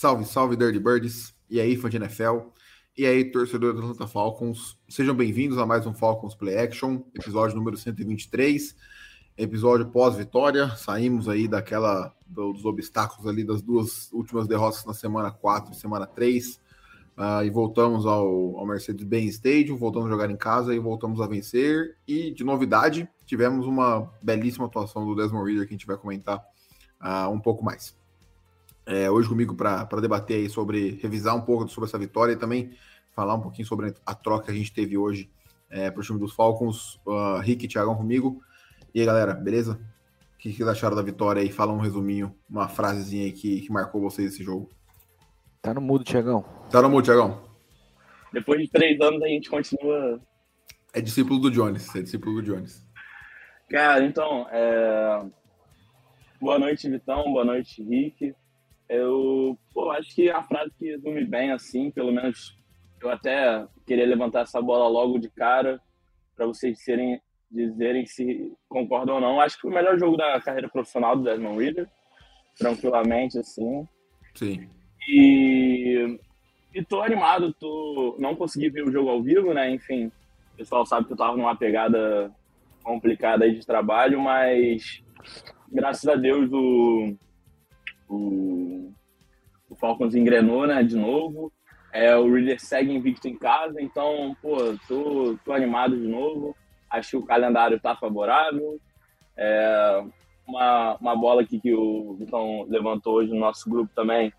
Salve, salve, Dirty Birds. E aí, fã de NFL. E aí, torcedor do Atlanta Falcons. Sejam bem-vindos a mais um Falcons Play Action, episódio número 123 episódio pós-vitória. Saímos aí daquela dos obstáculos ali das duas últimas derrotas na semana 4 e semana 3. Uh, ah, e voltamos ao, ao Mercedes-Benz Stadium, voltamos a jogar em casa e voltamos a vencer. E de novidade, tivemos uma belíssima atuação do Desmond Reader que a gente vai comentar uh, um pouco mais. É, hoje comigo para debater aí sobre, revisar um pouco sobre essa vitória e também falar um pouquinho sobre a troca que a gente teve hoje é, para o time dos Falcons. Uh, Rick e Thiagão comigo. E aí, galera, beleza? O que vocês acharam da vitória aí? Fala um resuminho, uma frasezinha aí que, que marcou vocês esse jogo. Tá no mudo, Tiagão. Tá no mudo, Tiagão. Depois de três anos a gente continua. É discípulo do Jones, é discípulo do Jones. Cara, então, é... boa noite, Vitão, boa noite, Rick. Eu pô, acho que a frase que resume bem, assim, pelo menos eu até queria levantar essa bola logo de cara, para vocês serem dizerem se concordam ou não. Acho que foi o melhor jogo da carreira profissional do Desmond Reader, tranquilamente, assim. Sim. E, e tô animado, tô, não consegui ver o jogo ao vivo, né? Enfim, o pessoal sabe que eu tava numa pegada complicada aí de trabalho, mas graças a Deus o, o, o Falcons engrenou, né, de novo. É, o Reader segue invicto em casa, então, pô, tô, tô animado de novo. Acho que o calendário está favorável. É, uma, uma bola aqui que o Vitão levantou hoje no nosso grupo também,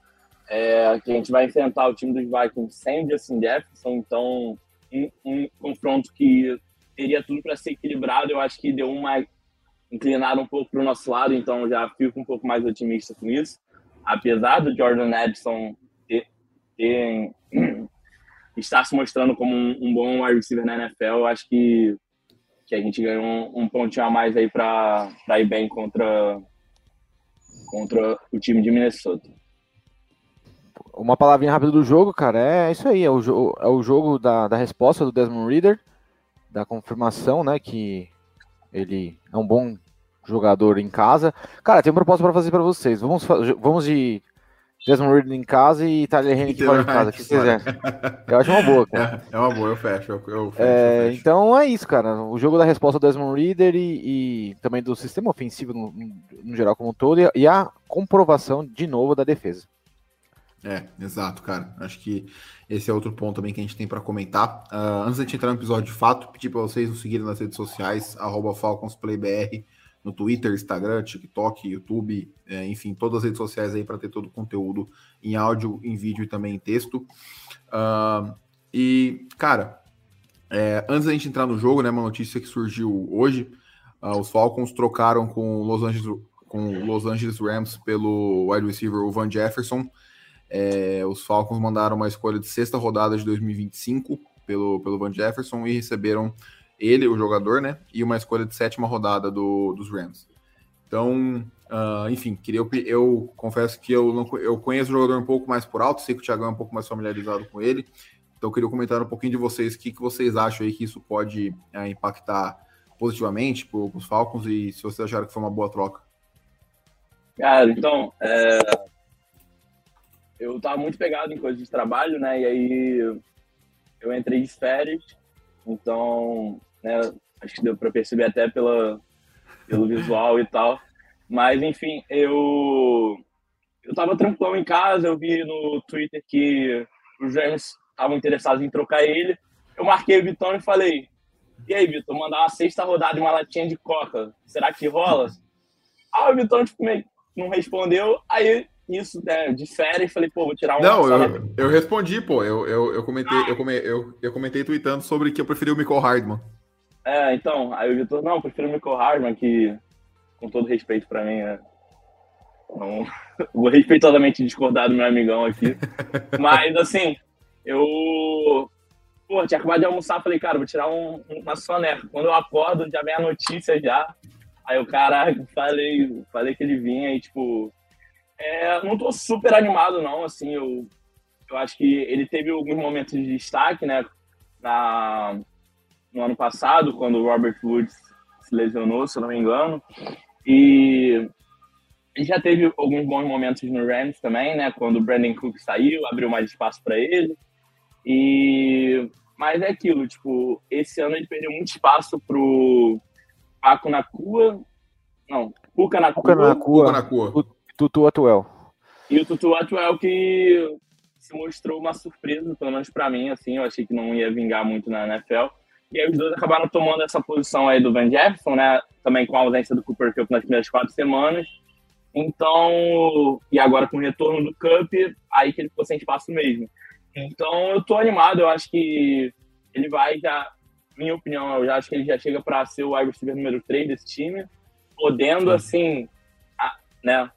é que a gente vai enfrentar o time dos Vikings sem o Justin Jefferson, então um, um confronto que teria tudo para ser equilibrado, eu acho que deu uma inclinada um pouco para o nosso lado, então já fico um pouco mais otimista com isso. Apesar do Jordan Edson ter, ter estar se mostrando como um, um bom wide receiver na NFL, eu acho que que a gente ganhou um, um pontinho a mais aí para ir bem contra, contra o time de Minnesota. Uma palavrinha rápida do jogo, cara, é isso aí, é o, é o jogo da, da resposta do Desmond Reader, da confirmação, né, que ele é um bom jogador em casa. Cara, tem uma proposta para fazer para vocês. Vamos, vamos de Desmond Ridley em casa e Tyler Henry aqui fora de casa. O que vocês Eu acho uma boa, cara. É, é uma boa, eu fecho. Eu, eu fecho, é, eu fecho. Então é isso, cara. O jogo da resposta do Desmond Reader e, e também do sistema ofensivo no, no geral como um todo e, e a comprovação de novo da defesa. É, exato, cara. Acho que esse é outro ponto também que a gente tem para comentar. Uh, antes de a gente entrar no episódio de fato, pedir para vocês nos seguirem nas redes sociais, FalconsPlayBR no Twitter, Instagram, TikTok, YouTube, é, enfim, todas as redes sociais aí para ter todo o conteúdo em áudio, em vídeo e também em texto. Uh, e, cara, é, antes da gente entrar no jogo, né, uma notícia que surgiu hoje, uh, os Falcons trocaram com Los Angeles, com Los Angeles Rams pelo wide receiver Van Jefferson. É, os Falcons mandaram uma escolha de sexta rodada de 2025 pelo, pelo Van Jefferson e receberam ele, o jogador, né? E uma escolha de sétima rodada do, dos Rams. Então, uh, enfim, queria eu, eu, confesso que eu não eu conheço o jogador um pouco mais por alto, sei que o Thiago é um pouco mais familiarizado com ele. Então, queria comentar um pouquinho de vocês, o que, que vocês acham aí que isso pode uh, impactar positivamente para os Falcons e se vocês acharam que foi uma boa troca. Cara, então, é... eu estava muito pegado em coisas de trabalho, né? E aí eu entrei de férias, então né? Acho que deu para perceber até pela, pelo visual e tal. Mas, enfim, eu eu tava tranquilo em casa, eu vi no Twitter que os Rams estavam interessados em trocar ele. Eu marquei o Vitão e falei: E aí, Vitor, mandar uma sexta rodada e uma latinha de coca, será que rola? Ah, o Vitão tipo, não respondeu. Aí, isso, né, férias, falei: Pô, vou tirar um. Não, eu, eu respondi, pô. Eu, eu, eu comentei, ah. eu, come, eu, eu comentei tweetando sobre que eu preferi o Michael Hardman. É, então, aí o Vitor, não, prefiro o Michael Hardman, que, com todo respeito para mim, é, Não, vou respeitosamente discordar do meu amigão aqui. Mas, assim, eu. Pô, tinha acabado de almoçar, falei, cara, vou tirar um, uma soneca. Quando eu acordo, já vem a notícia já. Aí o cara, falei, falei que ele vinha e, tipo. É, não tô super animado, não, assim, eu, eu acho que ele teve alguns momentos de destaque, né, na, no ano passado, quando o Robert Woods se lesionou, se eu não me engano, e ele já teve alguns bons momentos no Rams também, né? Quando o Brandon Cook saiu, abriu mais espaço para ele. E mas é aquilo, tipo, esse ano ele perdeu muito espaço pro Paco Nakua, não, Puka Nakua, Puka Nakua, Nakua. Tutu Atuel. E o Tutu Atuel que se mostrou uma surpresa, pelo menos para mim, assim, eu achei que não ia vingar muito na NFL. E aí os dois acabaram tomando essa posição aí do Van Jefferson, né? Também com a ausência do Cooper Cup nas primeiras quatro semanas. Então, e agora com o retorno do Cup, aí que ele ficou sem espaço mesmo. Então, eu tô animado, eu acho que ele vai já, minha opinião, eu já acho que ele já chega para ser o wide receiver número 3 desse time, podendo, assim, a, né,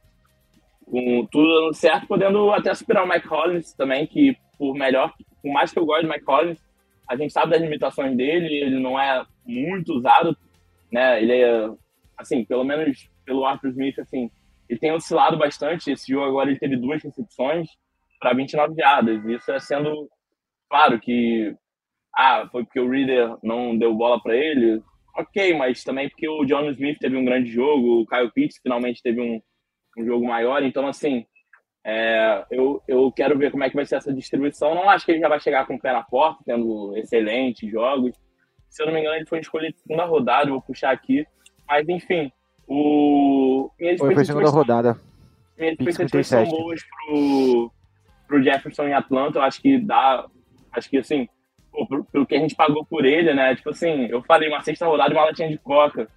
com tudo dando certo, podendo até superar o Mike Collins também, que por melhor, por mais que eu goste do Mike Collins, a gente sabe das limitações dele, ele não é muito usado, né, ele é, assim, pelo menos pelo Arthur Smith, assim, ele tem oscilado bastante. Esse jogo agora ele teve duas recepções para 29 jardas. Isso é sendo claro que ah, foi porque o Reader não deu bola para ele. Ok, mas também porque o John Smith teve um grande jogo, o Kyle Pitts finalmente teve um, um jogo maior. Então, assim, é, eu, eu quero ver como é que vai ser essa distribuição. Não acho que ele já vai chegar com o pé na porta, tendo excelentes jogos. Se eu não me engano, ele foi escolhido segunda rodada, vou puxar aqui. Mas, enfim, o... Minhas Foi a segunda rodada. Minhas expectativas são boas pro, pro Jefferson em Atlanta. Eu acho que dá. Acho que assim, pô, pro, pelo que a gente pagou por ele, né? Tipo assim, eu falei uma sexta rodada e uma latinha de coca.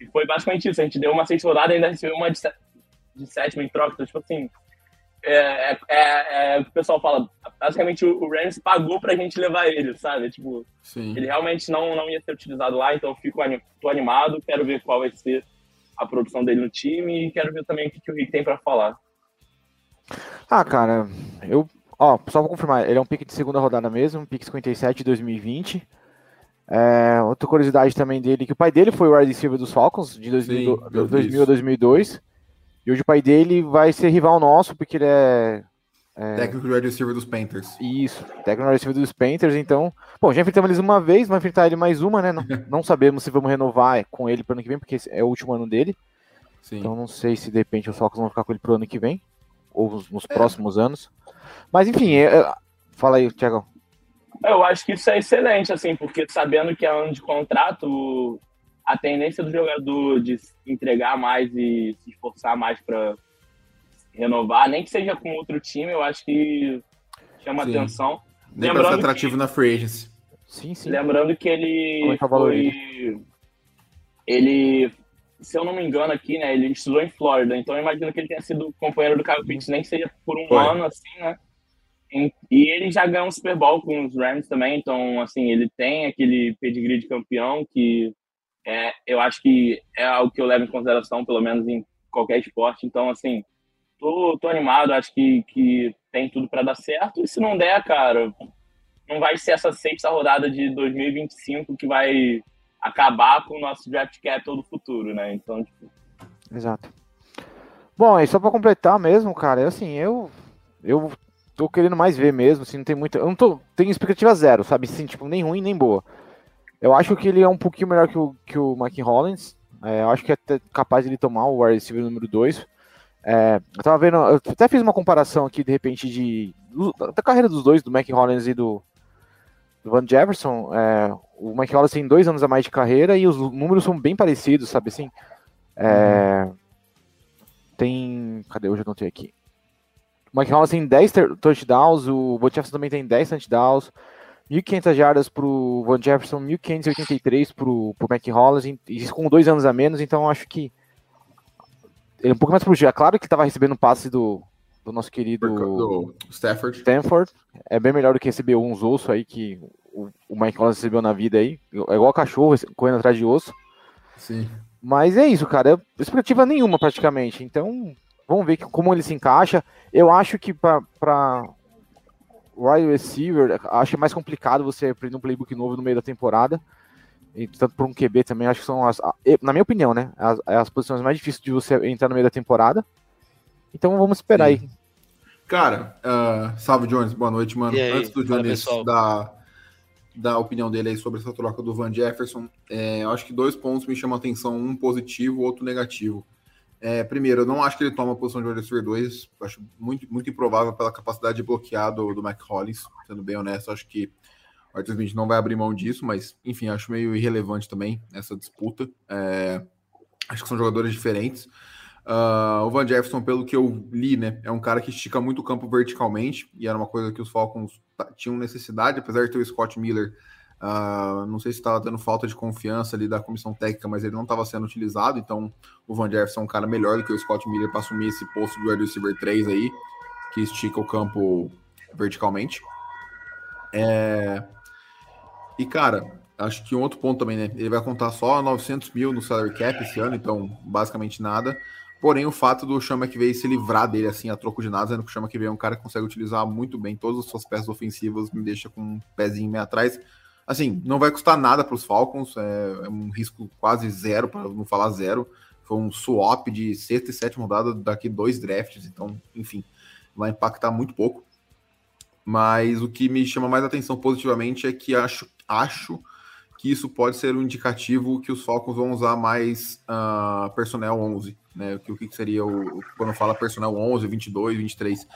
E foi basicamente isso. A gente deu uma sexta rodada e ainda recebeu uma de, de sétima em troca. Então, tipo assim, é, é, é, é, o que o pessoal fala. Basicamente, o, o Rams pagou pra gente levar ele, sabe? Tipo, Sim. ele realmente não, não ia ser utilizado lá, então eu fico tô animado, quero ver qual vai ser a produção dele no time e quero ver também o que, que o Rick tem para falar. Ah, cara, eu. Ó, só vou confirmar, ele é um pique de segunda rodada mesmo, pique 57 de 2020. É, outra curiosidade também dele, que o pai dele foi o wide receiver dos Falcons, de 2000, Sim, 2000 a 2002. E hoje o pai dele vai ser rival nosso, porque ele é é... Técnico de wide receiver dos Panthers. Isso, técnico de receiver dos Panthers, então. Bom, já enfrentamos eles uma vez, vamos enfrentar ele mais uma, né? Não, não sabemos se vamos renovar com ele para o ano que vem, porque é o último ano dele. Sim. Então não sei se de repente os Falcons vão ficar com ele pro ano que vem, ou nos, é. próximos anos. Mas enfim, é, é... fala aí, Thiago. Eu acho que isso é excelente, assim, porque sabendo que é ano de contrato, a tendência do jogador de entregar mais e se esforçar mais para renovar, nem que seja com outro time, eu acho que chama sim. atenção. Nem para ser atrativo que, na free agency. Sim, sim. Lembrando que ele foi, ele, se eu não me engano aqui, né, ele estudou em Flórida, então eu imagino que ele tenha sido companheiro do Kyle Pitts, nem que seja por um foi. ano, assim, né? E ele já ganhou um Super Bowl com os Rams também, então, assim, ele tem aquele pedigree de campeão que é, eu acho que é algo que eu levo em consideração, pelo menos em qualquer esporte. Então, assim, tô, tô animado, acho que, que tem tudo para dar certo. E se não der, cara, não vai ser essa sexta rodada de 2025 que vai acabar com o nosso draft capital do futuro, né? Então, tipo... Exato. Bom, e só para completar mesmo, cara, assim, eu eu tô querendo mais ver mesmo, assim, não tem muito, eu não tô, tenho expectativa zero, sabe, assim, tipo, nem ruim nem boa. Eu acho que ele é um pouquinho melhor que o, que o Mike Hollins, é, eu acho que é capaz de ele tomar o wide receiver número 2, é, eu tava vendo, eu até fiz uma comparação aqui, de repente, de da carreira dos dois, do Mac Hollins e do, do Van Jefferson. É, o Mike Hollins tem dois anos a mais de carreira e os números são bem parecidos, sabe assim? É. Tem. Cadê? Hoje eu tenho aqui. O Mike Hollins tem 10 touchdowns, o Van Jefferson também tem 10 touchdowns. 1.500 jardas pro Van Jefferson, 1.583 pro, pro Mac Hollins, e com dois anos a menos, então acho que ele é um pouco mais protegido. É claro que estava recebendo o passe do, do nosso querido do Stafford. Stanford. É bem melhor do que receber uns ossos aí que o, o Mike Collins recebeu na vida aí. É igual cachorro correndo atrás de osso. Sim. Mas é isso, cara. É expectativa nenhuma praticamente. Então, Vamos ver que, como ele se encaixa. Eu acho que para wide receiver, acho que é mais complicado você aprender um playbook novo no meio da temporada. E tanto por um QB também, acho que são as, na minha opinião, né? As, as posições mais difíceis de você entrar no meio da temporada. Então vamos esperar Sim. aí. Cara, uh, salve Jones, boa noite, mano. Aí, Antes do Jones dar, dar opinião dele aí sobre essa troca do Van Jefferson, é, eu acho que dois pontos me chamam a atenção, um positivo, outro negativo. É, primeiro, eu não acho que ele toma a posição de wide receiver 2, acho muito, muito improvável pela capacidade de bloquear do, do Mac Hollins, sendo bem honesto, acho que o Arthur Smith não vai abrir mão disso, mas enfim, acho meio irrelevante também essa disputa. É, acho que são jogadores diferentes. Uh, o Van Jefferson, pelo que eu li, né, é um cara que estica muito o campo verticalmente, e era uma coisa que os Falcons tinham necessidade, apesar de ter o Scott Miller. Uh, não sei se estava tendo falta de confiança ali da comissão técnica, mas ele não estava sendo utilizado. Então, o Van Jefferson é um cara melhor do que o Scott Miller para assumir esse posto de wide receiver 3 aí, que estica o campo verticalmente. É... E, cara, acho que um outro ponto também, né? Ele vai contar só 900 mil no salary cap esse ano, então basicamente nada. Porém, o fato do Sean McVay se livrar dele assim a troco de nada, sendo que o Sean McVay é um cara que consegue utilizar muito bem todas as suas peças ofensivas, me deixa com um pezinho meio atrás. Assim, não vai custar nada para os Falcons, é, é, um risco quase zero, para não falar zero. Foi um swap de sexta e sétima rodada daqui dois drafts, então, enfim, vai impactar muito pouco. Mas o que me chama mais atenção positivamente é que acho, acho que isso pode ser um indicativo que os Falcons vão usar mais uh, personnel 11, né? O que, o que seria o quando fala personnel 11, 22, 23.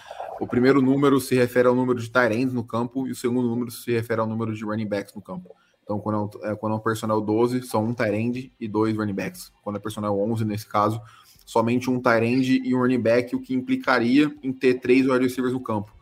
O primeiro número se refere ao número de tight no campo e o segundo número se refere ao número de running backs no campo. Então, quando é, quando é um personnel 12, são um tight e dois running backs. Quando é personnel 11, nesse caso, somente um tight e um running back, o que implicaria em ter três wide receivers no campo.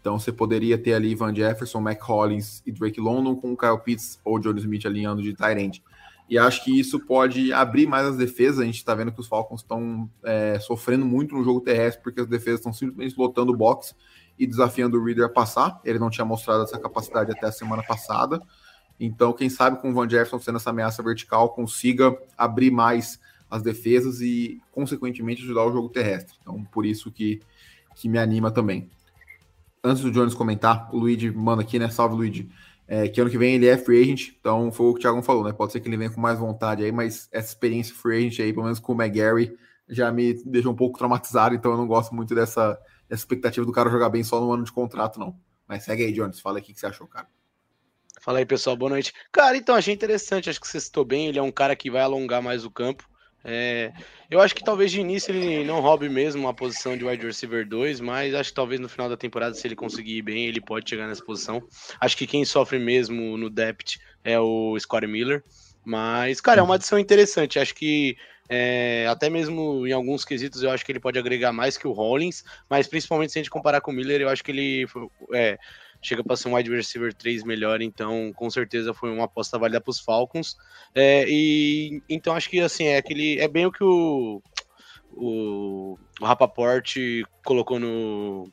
Então você poderia ter ali Van Jefferson, Mac Hollins e Drake London com o Kyle Pitts ou Johnny Smith alinhando de tight E acho que isso pode abrir mais as defesas. A gente está vendo que os Falcons estão é, sofrendo muito no jogo terrestre porque as defesas estão simplesmente lotando o box e desafiando o Reader a passar. Ele não tinha mostrado essa capacidade até a semana passada. Então, quem sabe com o Van Jefferson sendo essa ameaça vertical, consiga abrir mais as defesas e, consequentemente, ajudar o jogo terrestre. Então, por isso que, que me anima também antes do Jones comentar, o Luigi manda aqui, né? Salve, Luigi. É, que ano que vem ele é free agent, então foi o que o Thiago falou, né? Pode ser que ele venha com mais vontade aí, mas essa experiência free agent aí, pelo menos com o McGarry, já me deixou um pouco traumatizado, então eu não gosto muito dessa, dessa expectativa do cara jogar bem só no ano de contrato, não. Mas segue aí, Jones, fala aí o que você achou, cara. Fala aí, pessoal, boa noite. Cara, então, achei interessante, acho que você citou bem, ele é um cara que vai alongar mais o campo. É, eu acho que talvez de início ele não roube mesmo uma posição de wide receiver 2, mas acho que talvez no final da temporada, se ele conseguir ir bem, ele pode chegar nessa posição. Acho que quem sofre mesmo no depth é o Scott Miller. Mas, cara, é uma adição interessante. Acho que é, até mesmo em alguns quesitos eu acho que ele pode agregar mais que o Hollins, mas principalmente se a gente comparar com o Miller, eu acho que ele é, chega para ser um wide receiver 3 melhor, então com certeza foi uma aposta válida para os Falcons. É, e então acho que assim, é aquele. É bem o que o, o, o Rapaport colocou no.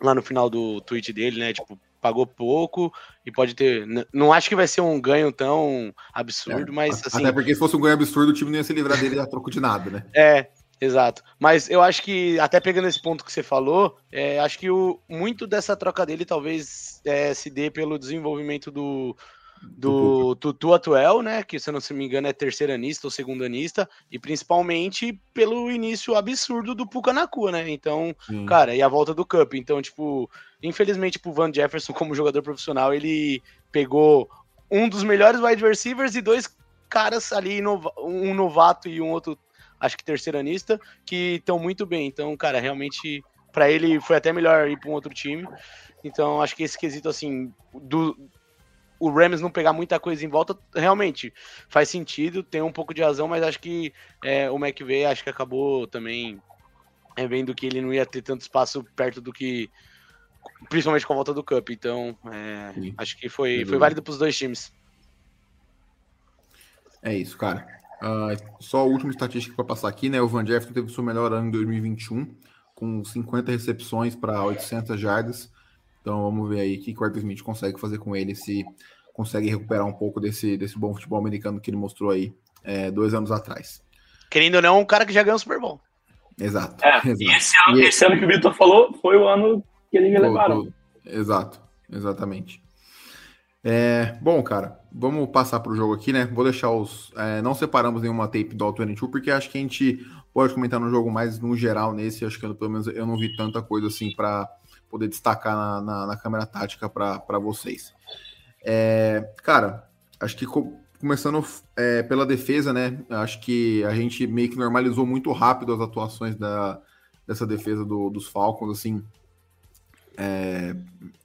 Lá no final do tweet dele, né? Tipo, pagou pouco e pode ter. Não acho que vai ser um ganho tão absurdo, é, mas assim. Até porque se fosse um ganho absurdo, o time não ia se livrar dele a troco de nada, né? É, Exato. Mas eu acho que, até pegando esse ponto que você falou, é, acho que o, muito dessa troca dele talvez é, se dê pelo desenvolvimento do, do Tutu Atuel, né? Que, se eu não me engano, é terceiranista ou segundanista, e principalmente pelo início absurdo do Puka Nakua, né? Então, Sim. cara, e a volta do Cup. Então, tipo, infelizmente, pro Van Jefferson, como jogador profissional, ele pegou um dos melhores wide receivers e dois caras ali, um novato e um outro acho que terceiranista, que estão muito bem. Então, cara, realmente, para ele foi até melhor ir para um outro time. Então, acho que esse quesito, assim, do o Rams não pegar muita coisa em volta, realmente faz sentido, tem um pouco de razão, mas acho que é, o McVay acho que acabou também é, vendo que ele não ia ter tanto espaço perto do que. Principalmente com a volta do Cup. Então, é, acho que foi, foi válido para os dois times. É isso, cara. Uh, só a última estatística para passar aqui, né? O Van Jefferson teve o seu melhor ano em 2021, com 50 recepções para 800 jardas. Então vamos ver aí o que o Arthur Smith consegue fazer com ele, se consegue recuperar um pouco desse, desse bom futebol americano que ele mostrou aí é, dois anos atrás. Querendo ou não, um cara que já ganhou o Super Bowl. Exato. É, exato. E esse ano, E- esse ano que o Vitor falou foi o ano que eles me levaram. Exato, exatamente. É, bom, cara, vamos passar para o jogo aqui, né? Vou deixar os. é, não separamos nenhuma tape do All-22, porque acho que a gente pode comentar no jogo mais no geral nesse. Acho que eu, pelo menos eu não vi tanta coisa assim para poder destacar na, na, na câmera tática para vocês. É, cara, acho que co- começando é, pela defesa, né? Acho que a gente meio que normalizou muito rápido as atuações da, dessa defesa do- dos Falcons, assim. É,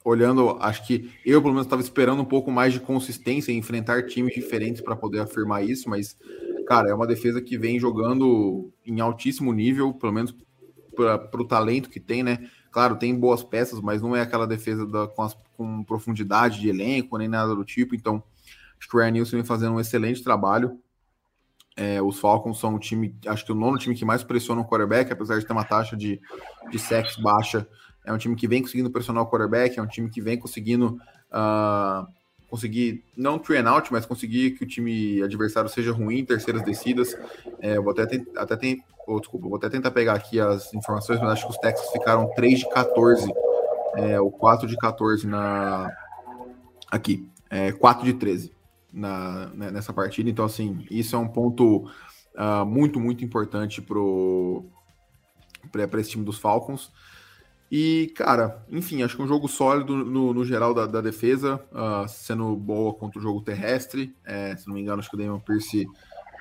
olhando, acho que eu pelo menos estava esperando um pouco mais de consistência em enfrentar times diferentes para poder afirmar isso, mas cara, é uma defesa que vem jogando em altíssimo nível, pelo menos para o talento que tem, né? Claro, tem boas peças, mas não é aquela defesa da- com, as- com profundidade de elenco nem nada do tipo. Então, acho que o Ryan Nielsen vem fazendo um excelente trabalho. É, os Falcons são o time, acho que o nono time que mais pressiona o quarterback, apesar de ter uma taxa de, de sacks baixa. É um time que vem conseguindo pressionar o quarterback, é um time que vem conseguindo ah, conseguir, não three and out, mas conseguir que o time adversário seja ruim em terceiras descidas. É, vou até, até ten- oh, desculpa, vou até tentar pegar aqui as informações, mas acho que os Texans ficaram 3 de 14, é, ou 4 de 14 na. Aqui, é, 4 de 13 na, né, nessa partida. Então, assim, isso é um ponto ah, muito, muito importante para esse time dos Falcons. E, cara, enfim, acho que um jogo sólido no, no geral da, da defesa, ah, sendo boa contra o jogo terrestre. É, se não me engano, acho que o Damon Pierce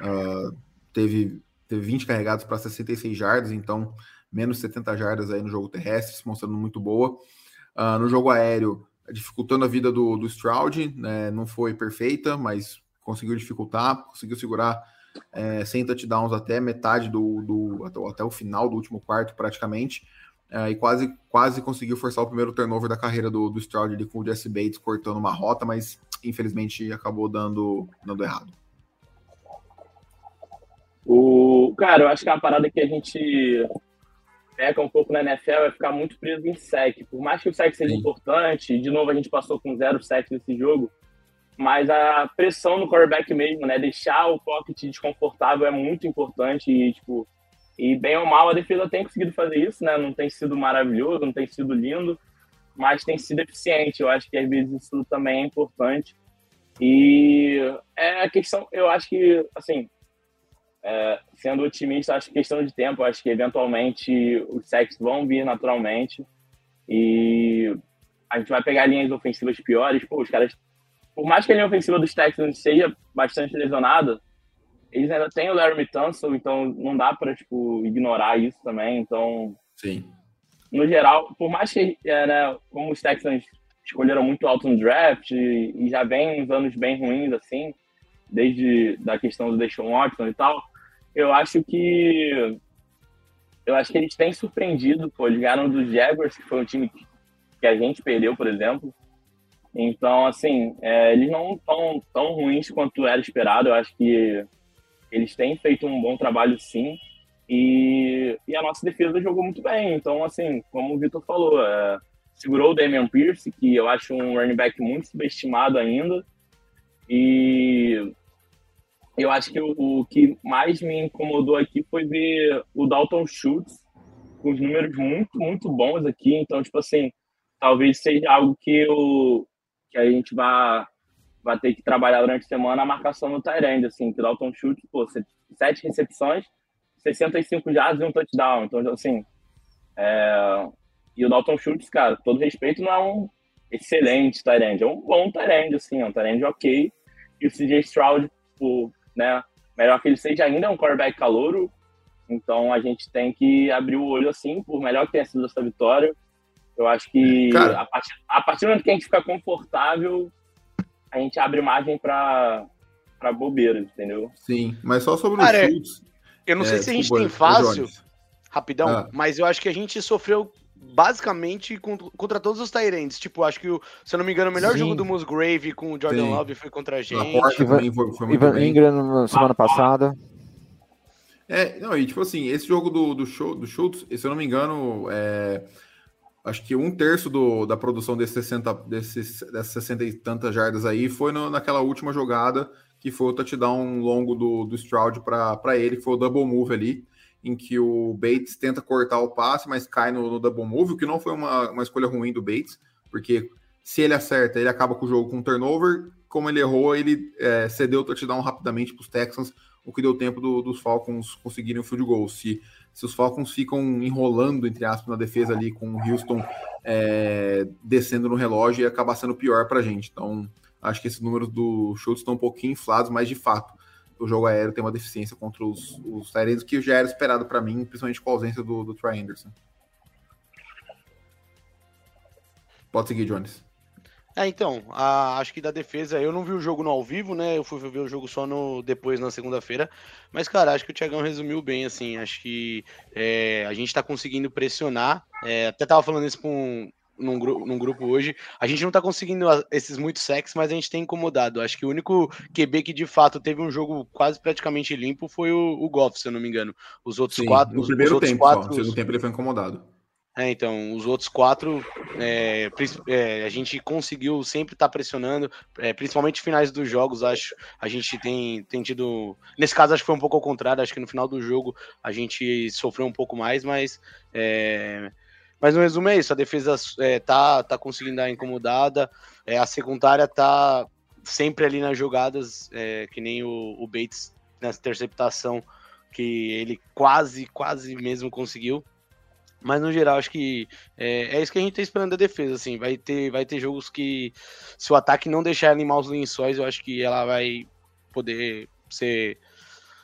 ah, teve, teve 20 carregados para 66 jardas, então menos 70 jardas aí no jogo terrestre, se mostrando muito boa. Ah, no jogo aéreo, dificultando a vida do, do Stroud, né, não foi perfeita, mas conseguiu dificultar, conseguiu segurar é, sem touchdowns até metade do, do até, até o final do último quarto, praticamente. É, e quase, quase conseguiu forçar o primeiro turnover da carreira do, do Stroud ali com o Jesse Bates cortando uma rota, mas infelizmente acabou dando, dando errado. O, cara, eu acho que é uma parada que a gente peca um pouco na NFL é ficar muito preso em sec. Por mais que o sec seja Sim. importante, de novo a gente passou com zero sec nesse jogo, mas a pressão no quarterback mesmo, né? Deixar o pocket desconfortável é muito importante e, tipo, e bem ou mal a defesa tem conseguido fazer isso, né? Não tem sido maravilhoso, não tem sido lindo, mas tem sido eficiente. Eu acho que às vezes isso também é importante. E é a questão, eu acho que, assim, é, sendo otimista, acho que questão de tempo, acho que eventualmente os sacks vão vir naturalmente e a gente vai pegar linhas ofensivas piores. Pô, os caras, por mais que a linha ofensiva dos Texans seja bastante lesionada, eles ainda têm o Larry Tunsil, então não dá para tipo ignorar isso também. Então, Sim. no geral, por mais que, é, né, como os Texans escolheram muito alto no draft e, e já vem uns anos bem ruins, assim, desde da questão do Deshaun Watson e tal, eu acho que eu acho que eles têm surpreendido, pô, eles ganharam dos Jaguars, que foi um time que, que a gente perdeu, por exemplo. Então, assim, é, eles não estão tão ruins quanto era esperado. Eu acho que eles têm feito um bom trabalho, sim. E, e a nossa defesa jogou muito bem. Então, assim, como o Vitor falou, é, segurou o Damian Pierce, que eu acho um running back muito subestimado ainda. E eu acho que o, o que mais me incomodou aqui foi ver o Dalton Schultz com os números muito, muito bons aqui. Então, tipo assim, talvez seja algo que, eu, que a gente vai, vai ter que trabalhar durante a semana a marcação no Tyrande, assim, que o Dalton Schultz, pô, sete recepções, 65 jardas e um touchdown. Então, assim, é... e o Dalton Schultz, cara, todo respeito, não é um excelente Tyrande, é um bom Tyrande, assim, é um Tyrande ok. E o CJ Stroud, por, né, melhor que ele seja, ainda é um quarterback calouro, então a gente tem que abrir o olho, assim, por melhor que tenha sido essa vitória. Eu acho que Cara. a, partir, a partir do momento que a gente fica confortável, a gente abre margem para para bobeira, entendeu? Sim, mas só sobre Cara, os chutes. Eu não sei é, se a gente tem fácil, rapidão, Ah. mas eu acho que a gente sofreu basicamente contra, contra todos os Tyrants. Tipo, acho que, o, se eu não me engano, o melhor Sim. jogo do Musgrave com o Jordan Sim. Love foi contra a gente. porta Ivan- também foi, foi Ivan. Ingram na semana passada. É, não, e tipo assim, esse jogo do, do, show, do Schultz, se eu não me engano, é, acho que um terço do, da produção desses 60, desses, dessas 60 e tantas jardas aí foi no- naquela última jogada, que foi o touchdown longo do, do Stroud para ele, que foi o double move ali. em que o Bates tenta cortar o passe, mas cai no, no double move, o que não foi uma, uma escolha ruim do Bates, porque se ele acerta, ele acaba com o jogo com turnover. Como ele errou, ele é, cedeu o touchdown rapidamente para os Texans, o que deu tempo do, dos Falcons conseguirem o field goal. Se, se os Falcons ficam enrolando, entre aspas, na defesa ali, com o Houston é, descendo no relógio, ia acabar sendo pior para a gente. Então, acho que esses números do Schultz estão um pouquinho inflados, mas de fato, o jogo aéreo tem uma deficiência contra os, os Tyrants, que já era esperado para mim, principalmente com a ausência do, do Trey Anderson. Pode seguir, Jones. É, então, a, acho que da defesa, eu não vi o jogo no ao vivo, né? Eu fui ver o jogo só no depois na segunda-feira. Mas, cara, acho que o Thiagão resumiu bem, assim. Acho que é, a gente tá conseguindo pressionar. É, até tava falando isso com, num, num, grupo hoje. A gente não tá conseguindo esses muitos sacks, mas a gente tem incomodado. Acho que o único QB que de fato teve um jogo quase praticamente limpo foi o, o Goff, se eu não me engano. Os outros Sim, quatro. No primeiro os tempo, quatro, só. no segundo tempo ele foi incomodado. É, então, os outros quatro, é, é, a gente conseguiu sempre estar tá pressionando, é, principalmente finais dos jogos, acho. A gente tem, tem tido. Nesse caso, acho que foi um pouco ao contrário, acho que no final do jogo a gente sofreu um pouco mais, mas. É, mas no resumo é isso: a defesa é, tá, tá conseguindo dar incomodada, a secundária tá sempre ali nas jogadas, que nem o, o Bates nessa interceptação, que ele quase, quase mesmo conseguiu. Mas no geral, acho que é, é, isso que a gente tá esperando da defesa. Assim, vai ter, vai ter jogos que, se o ataque não deixar animar os lençóis, eu acho que ela vai poder ser.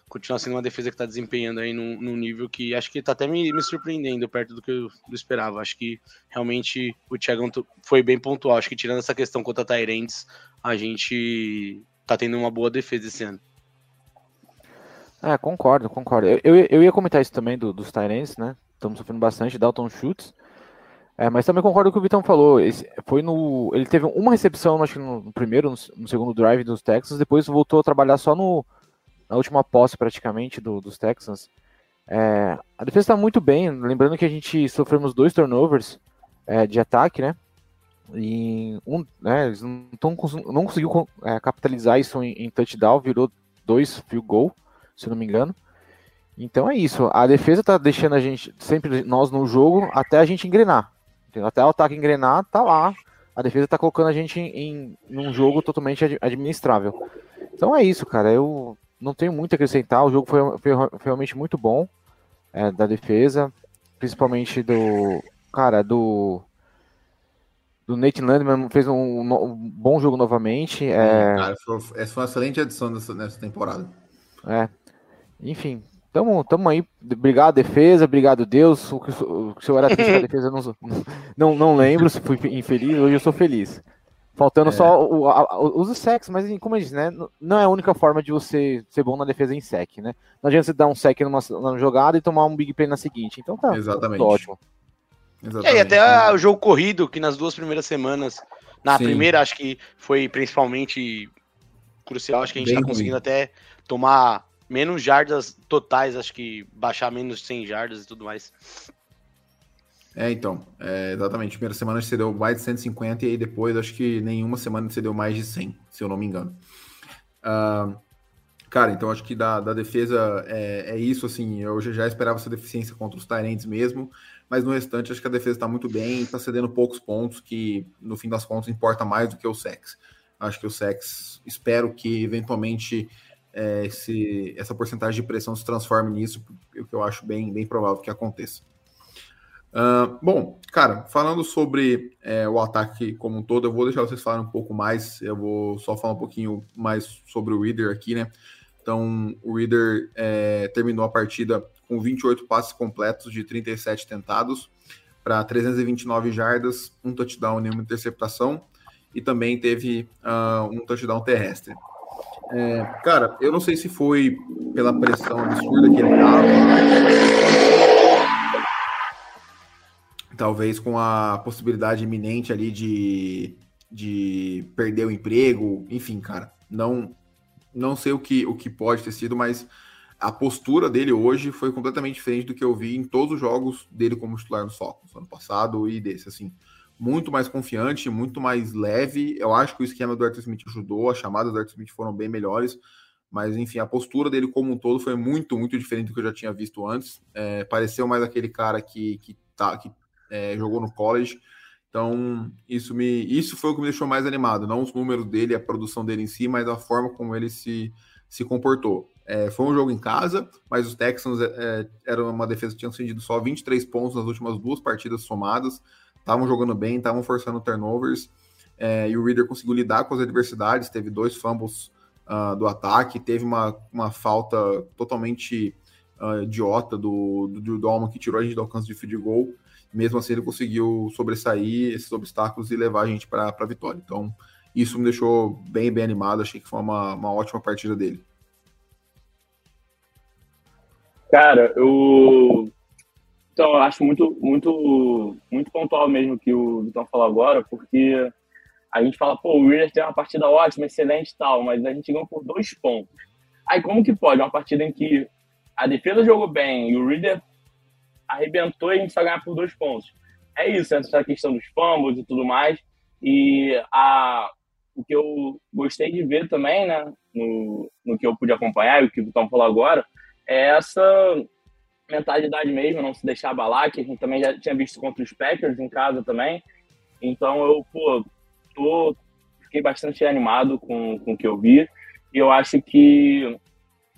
continuar sendo uma defesa que está desempenhando aí num, num, nível que acho que está até me, me, surpreendendo perto do que eu, eu, esperava. Acho que realmente o Thiagão foi bem pontual. Acho que tirando essa questão contra a Tyrants, a gente tá tendo uma boa defesa esse ano. É, concordo, concordo. Eu, eu, eu ia comentar isso também do, dos Tyrants, né? estamos sofrendo bastante, Dalton Schultz. É, mas também concordo com o que o Vitão falou. Esse, foi no, ele teve uma recepção, acho que no, primeiro, no, no, segundo drive dos Texans, depois voltou a trabalhar só no, na última posse praticamente do, dos Texans. É, a defesa está muito bem, lembrando que a gente sofremos dois turnovers é, de ataque, né? E um, né, eles não, tão, não conseguiu é, capitalizar isso em, em touchdown, virou dois field goal, se não me engano. Então é isso. A defesa tá deixando a gente, sempre nós no jogo, até a gente engrenar. Até o ataque engrenar, tá lá. A defesa tá colocando a gente em, em um jogo totalmente administrável. Então é isso, cara. Eu não tenho muito a acrescentar. O jogo foi, foi, foi realmente muito bom é, da defesa, principalmente do cara do do Nate Landman fez um, um, bom jogo novamente. É... Cara, foi, essa foi uma excelente adição nessa, nessa temporada. É. Enfim, Tamo, tamo aí. Obrigado, defesa. Obrigado, Deus. O que, o que o senhor era triste com a defesa, não, não, não lembro se fui infeliz. Hoje eu sou feliz. Faltando é. só o, a, os sec, mas como eu disse, né? Não é a única forma de você ser bom na defesa em sec, né? Não adianta você dar um sec numa, numa jogada e tomar um big play na seguinte. Então tá, Exatamente. Tá ótimo. Exatamente. É, e até o jogo corrido, que nas duas primeiras semanas, na Sim. primeira acho que foi principalmente crucial, acho que a gente Bem tá conseguindo ruim. até tomar menos jardas totais, acho que baixar menos de 100 jardas e tudo mais. É, então, é, exatamente. Primeira semana você deu mais de 150 e aí depois acho que nenhuma semana você deu mais de 100, se eu não me engano. Uh, cara, então acho que da, da defesa é, é, isso, assim, eu já, já esperava essa deficiência contra os Tyrants mesmo, mas no restante acho que a defesa está muito bem, está cedendo poucos pontos, que no fim das contas importa mais do que o sex. Acho que o sex, espero que eventualmente é, esse, essa porcentagem de pressão se transforme nisso, o que eu acho bem, bem provável que aconteça. Uh, bom, cara, falando sobre é, o ataque como um todo, eu vou deixar vocês falarem um pouco mais, eu vou só falar um pouquinho mais sobre o Reader aqui, né? Então, o Reader é, terminou a partida com 28 passes completos de 37 tentados para 329 jardas, um touchdown e uma interceptação, e também teve uh, um touchdown terrestre. É, cara, eu não sei se foi pela pressão absurda que ele tava. Talvez com a possibilidade iminente ali de, de perder o emprego. Enfim, cara, não não sei o que, o que pode ter sido, mas a postura dele hoje foi completamente diferente do que eu vi em todos os jogos dele como titular no Falcons, ano passado e desse, assim muito mais confiante, muito mais leve. Eu acho que o esquema do Arthur Smith ajudou, as chamadas do Arthur Smith foram bem melhores, Mas, enfim, a postura dele como um todo foi muito, muito diferente do que eu já tinha visto antes. É, pareceu mais aquele cara que, que, tá, que é, jogou no college. Então, isso me isso foi o que me deixou mais animado. Não os números dele, a produção dele em si, mas a forma como ele se, se comportou. É, foi um jogo em casa, mas os Texans é, é eram uma defesa que tinham cedido só 23 pontos nas últimas duas partidas somadas. Estavam jogando bem, estavam forçando turnovers. É, e o Reader conseguiu lidar com as adversidades. Teve dois fumbles uh, do ataque, teve uma, uma falta totalmente uh, idiota do, do, do que tirou a gente do alcance de field goal. Mesmo assim, ele conseguiu sobressair esses obstáculos e levar a gente para a vitória. Então, isso me deixou bem, bem animado. Achei que foi uma, uma ótima partida dele. Cara, eu então eu acho muito muito muito pontual mesmo que o Vitão falou agora, porque a gente fala, pô, o Williams tem uma partida ótima, excelente e tal, mas a gente ganhou por dois pontos. Aí como que pode? Uma partida em que a defesa jogou bem e o Reader arrebentou e a gente só ganhar por dois pontos. É isso, essa questão dos fumbles e tudo mais. E a, o que eu gostei de ver também, né, no, no que eu pude acompanhar e o que o Vitão falou agora, é essa mentalidade mesmo, não se deixar abalar, que a gente também já tinha visto contra os Packers em casa também. Então eu, pô, tô, fiquei bastante animado com, com o que eu vi. E eu acho que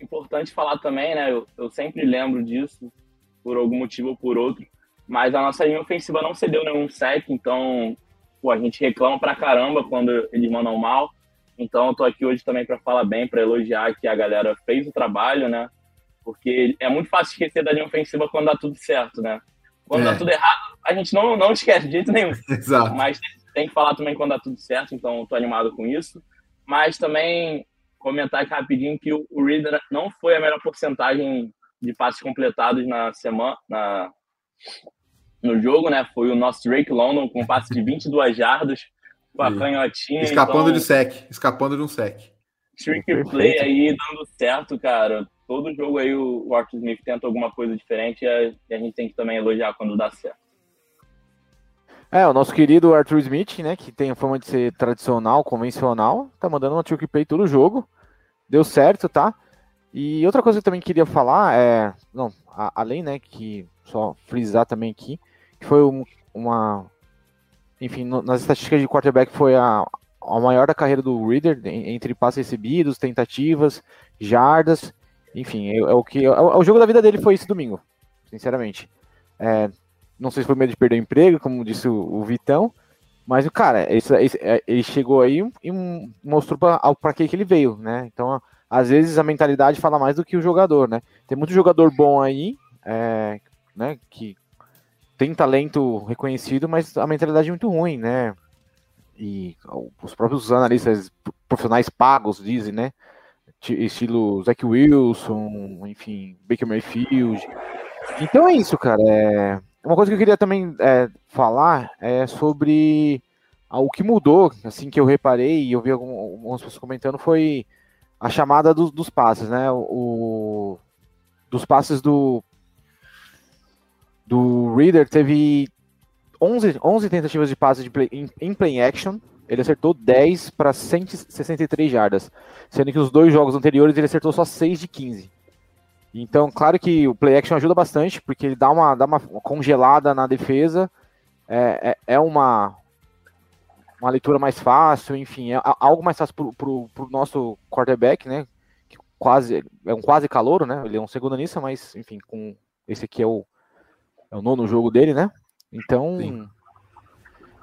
importante falar também, né? Eu, eu sempre lembro disso, por algum motivo ou por outro. Mas a nossa linha ofensiva não cedeu nenhum sec, então pô, a gente reclama pra caramba quando eles mandam mal. Então eu tô aqui hoje também para falar bem, para elogiar que a galera fez o trabalho, né? Porque é muito fácil esquecer da linha ofensiva quando dá tudo certo, né? Quando é. dá tudo errado, a gente não, não esquece de jeito nenhum. Exato. Mas tem que falar também quando dá tudo certo, então estou animado com isso. Mas também comentar aqui rapidinho que o, Reader não foi a melhor porcentagem de passes completados na semana, na, no jogo, né? Foi o nosso Drake London com um passe de 22 jardas, com a canhotinha. Escapando então, de sec, escapando de um sec. Trick play aí dando certo, cara. Todo jogo aí o Arthur Smith tenta alguma coisa diferente e a, gente tem que também elogiar quando dá certo. É, o nosso querido Arthur Smith, né, que tem a fama de ser tradicional, convencional, tá mandando uma trick play todo jogo. Deu certo, tá? E outra coisa que eu também queria falar é, não, a, além, né, que só frisar também aqui, que foi um, uma, enfim, no, nas estatísticas de quarterback foi a, a maior da carreira do Reader, entre passes recebidos, tentativas, jardas, enfim, é, é o que é, é, o jogo da vida dele foi esse domingo, sinceramente. É, não sei se foi medo de perder o emprego, como disse o, o Vitão, mas o cara, esse, esse, é, ele chegou aí e mostrou para que, que ele veio, né? Então, às vezes a mentalidade fala mais do que o jogador, né? Tem muito jogador bom aí, é, né? Que tem talento reconhecido, mas a mentalidade é muito ruim, né? E os próprios analistas profissionais pagos dizem, né? Estilo Zach Wilson, enfim, Baker Mayfield. Então é isso, cara. É, uma coisa que eu queria também é, falar é sobre o que mudou, assim, que eu reparei e eu vi algumas pessoas comentando, foi a chamada do, dos passes, né? O, dos passes do do Reader teve 11, 11 tentativas de passe de play, em, em play action, ele acertou 10 para 163 jardas, sendo que os dois jogos anteriores ele acertou só 6 de 15. Então, claro que o play action ajuda bastante, porque ele dá uma, dá uma congelada na defesa, é, é, é uma, uma leitura mais fácil, enfim, é algo mais fácil para o nosso quarterback, né? Que quase, é um quase calouro, né? Ele é um segundo nisso, mas, enfim, com esse aqui é o, é o nono jogo dele, né? Então. Sim.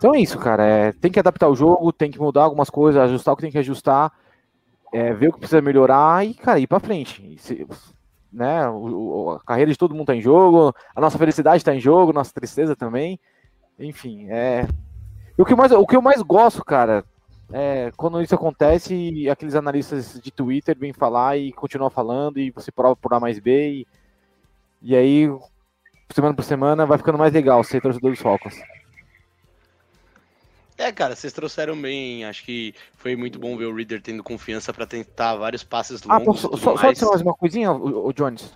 Então é isso, cara. É, tem que adaptar o jogo, tem que mudar algumas coisas, ajustar o que tem que ajustar, é, ver o que precisa melhorar e, cara, ir pra frente. Se, né? O, a carreira de todo mundo está em jogo, a nossa felicidade está em jogo, nossa tristeza também. Enfim, é. O que, mais, o que eu mais gosto, cara, é quando isso acontece e aqueles analistas de Twitter vêm falar e continuam falando e você prova por A mais B e, e aí, semana por semana, vai ficando mais legal ser torcedor dos Falcons. É, cara, vocês trouxeram bem. Acho que foi muito bom ver o Reader tendo confiança para tentar vários passes ah, longos. Ah, só, mais. só mais uma coisinha, o, o Jones?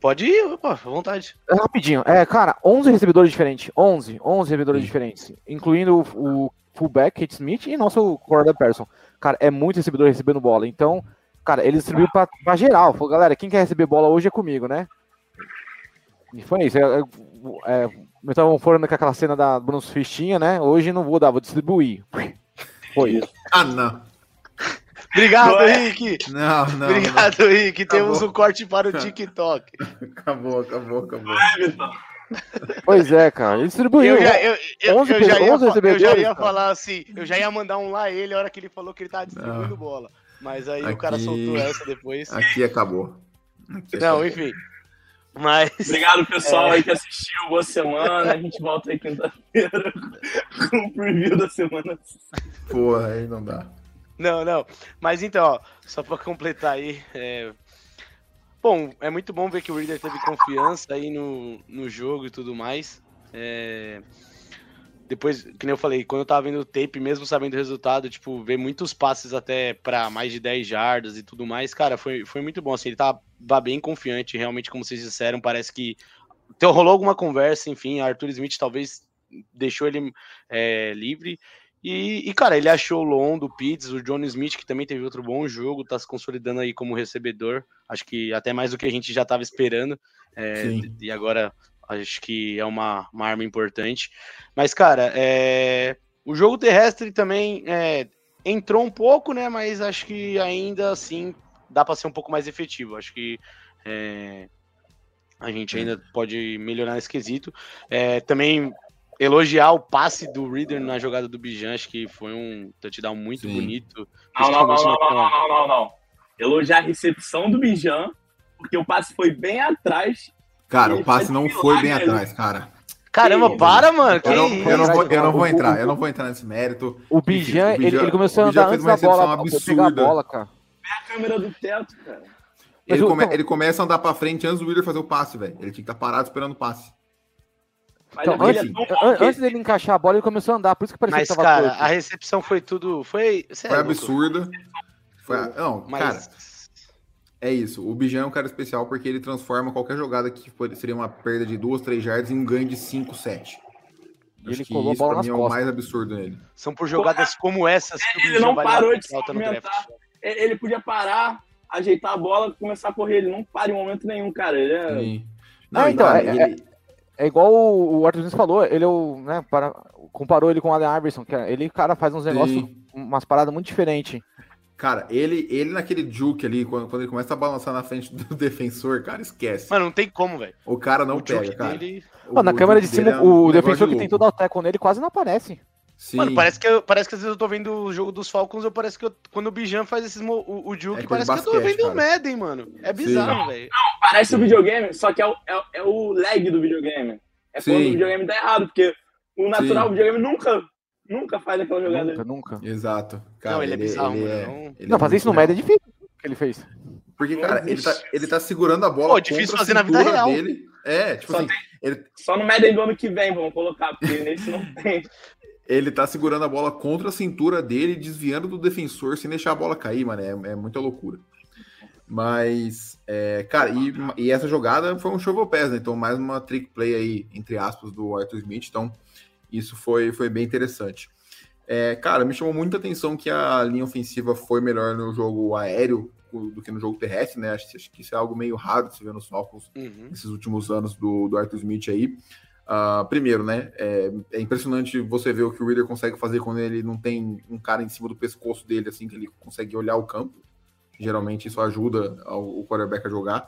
Pode ir, pô, à vontade. É, rapidinho. É, cara, 11 recebedores diferentes. 11, 11 recebedores Sim. diferentes. Incluindo o, o fullback, Kate Smith e nosso quarterback Person. Cara, é muito recebedor recebendo bola. Então, Cara, ele distribuiu pra, pra geral. Falou, galera, quem quer receber bola hoje é comigo, né? E foi isso. É, é, estavam falando com aquela cena da Bruno Fistinha, né? Hoje não vou dar, vou distribuir. Foi isso. Ah, não. Obrigado, Não é? Rick. Não, não. Obrigado, Rick. Temos Acabou. um corte para o TikTok. não. Acabou, acabou, acabou. Pois é, cara. Ele distribuiu. Eu já, eu, eu, 11 eu já ia, 11 fa- eu já ia falar assim, eu já ia mandar um lá ele a hora que ele falou que ele tava distribuindo Não. bola. Mas aí o cara Aqui- soltou essa depois. Aqui acabou. Aqui Não, acabou. enfim. Mas. Obrigado, pessoal, aí que assistiu. Boa semana. A gente volta aí quinta-feira com o preview da semana. Porra, aí não dá. Não, não. Mas então, ó, só pra completar aí. é, Bom, é muito bom ver que o Reader teve confiança aí no, no jogo e tudo mais. É, Depois, que nem eu falei, quando eu tava vendo o tape, mesmo sabendo o resultado, tipo, ver muitos passes até pra mais de 10 jardas e tudo mais, cara, foi, foi muito bom. Assim, ele tava bem confiante, realmente, como vocês disseram, parece que então, rolou alguma conversa, enfim, Arthur Smith talvez deixou ele é, livre. E, e, cara, ele achou o Lon do Pitts, o John Smith, que também teve outro bom jogo, tá se consolidando aí como recebedor. Acho que até mais do que a gente já tava esperando. é, e agora acho que é uma, uma arma importante. Mas, cara, é, o jogo terrestre também é, entrou um pouco, né? Mas acho que ainda assim dá para ser um pouco mais efetivo. Acho que é, a gente ainda pode melhorar nesse quesito. É, também elogiar o passe do Reader na jogada do Bijan, acho que foi um touchdown muito Sim. bonito. Não, não, não, não, não, não, não, não. Elogiar a recepção do Bijan, porque o passe foi bem atrás. Cara, o passe não foi bem ali. atrás, cara. Caramba, Que- para, mano. Que Eu não, eu não vou, eu não vou entrar, eu não vou entrar nesse mérito. O Bijan, ele, ele começou a o Bijan andar fez antes uma da bola, pra pegar a absurda. bola, cara. Câmera do teto, cara. Ele, come- ele começa a andar pra frente antes do Wheeler fazer o passe, velho. Ele tinha que estar parado esperando o passe. Mas Então, antes, é antes dele encaixar a bola, ele começou a andar, por isso que parecia Mas, que tava cara, a recepção foi tudo. Foi. é Foi absurda. Foi, não, Mas. cara, é isso. O Bijan é um cara especial porque ele transforma qualquer jogada que pode- seria uma perda de duas, três jardas em um ganho de 5, 7. E ele colou a bola pra nas mim é o costas. mais absurdo nele. São por jogadas como essas que o Ele Bijan não vai parou de se no draft. Movimentar. Ele podia parar, ajeitar a bola, começar a correr. Ele não para em momento nenhum, cara. Ele é. Sim. Ah, e, então, cara, é- ele- É igual o Arthur Nunes falou, ele é o, né, para, comparou ele com o Allen Iverson, que é- ele, cara, faz uns negócios, Sim. umas paradas muito diferentes. Cara, ele, ele naquele juke ali, quando, quando ele começa a balançar na frente do defensor, cara, esquece. Mano, não tem como, velho. o cara não o pega, cara. dele. O- Mano, na câmera de cima, é um o defensor de que tem todo o tackle nele quase não aparece. Sim. Mano, parece que, eu, parece que às vezes eu tô vendo o jogo dos Falcons, eu parece que eu- quando o Bijan faz esses o, o Juke, É parece de que eu tô basquete, vendo o. Madden, mano. É bizarro, velho. Parece o videogame, só que é o, é, é o lag do videogame. É quando Sim. o videogame dá errado, porque o natural Sim. do videogame nunca, nunca faz aquela jogada. Nunca, nunca. Exato. Cara, Não, ele é bizarro, ele mano. é- Não- ele Não, é fazer isso no médio é difícil, o que ele fez. Porque, Não cara, ele tá, ele tá segurando a bola Pô, difícil fazer na vida real. dele. É, tipo Só assim, ele, Só no Madden do ano que vem, vamos colocar, porque nesse não tem. Ele tá segurando a bola contra a cintura dele, desviando do defensor sem deixar a bola cair, mano. É, é muita loucura. Mas, é, cara, e, e essa jogada foi um shovel pass, né? Então, mais uma trick play aí, entre aspas, do Arthur Smith. Então, isso foi, foi bem interessante. É, cara, me chamou muita atenção que a linha ofensiva foi melhor no jogo aéreo do que no jogo terrestre, né? Acho, acho que isso é algo meio raro de se ver nos Falcons Uhum. nesses últimos anos do, do Arthur Smith aí. Ah, primeiro, né? É, é impressionante você ver o que o Reader consegue fazer quando ele não tem um cara em cima do pescoço dele, assim, que ele consegue olhar o campo. Geralmente isso ajuda ao, o quarterback a jogar.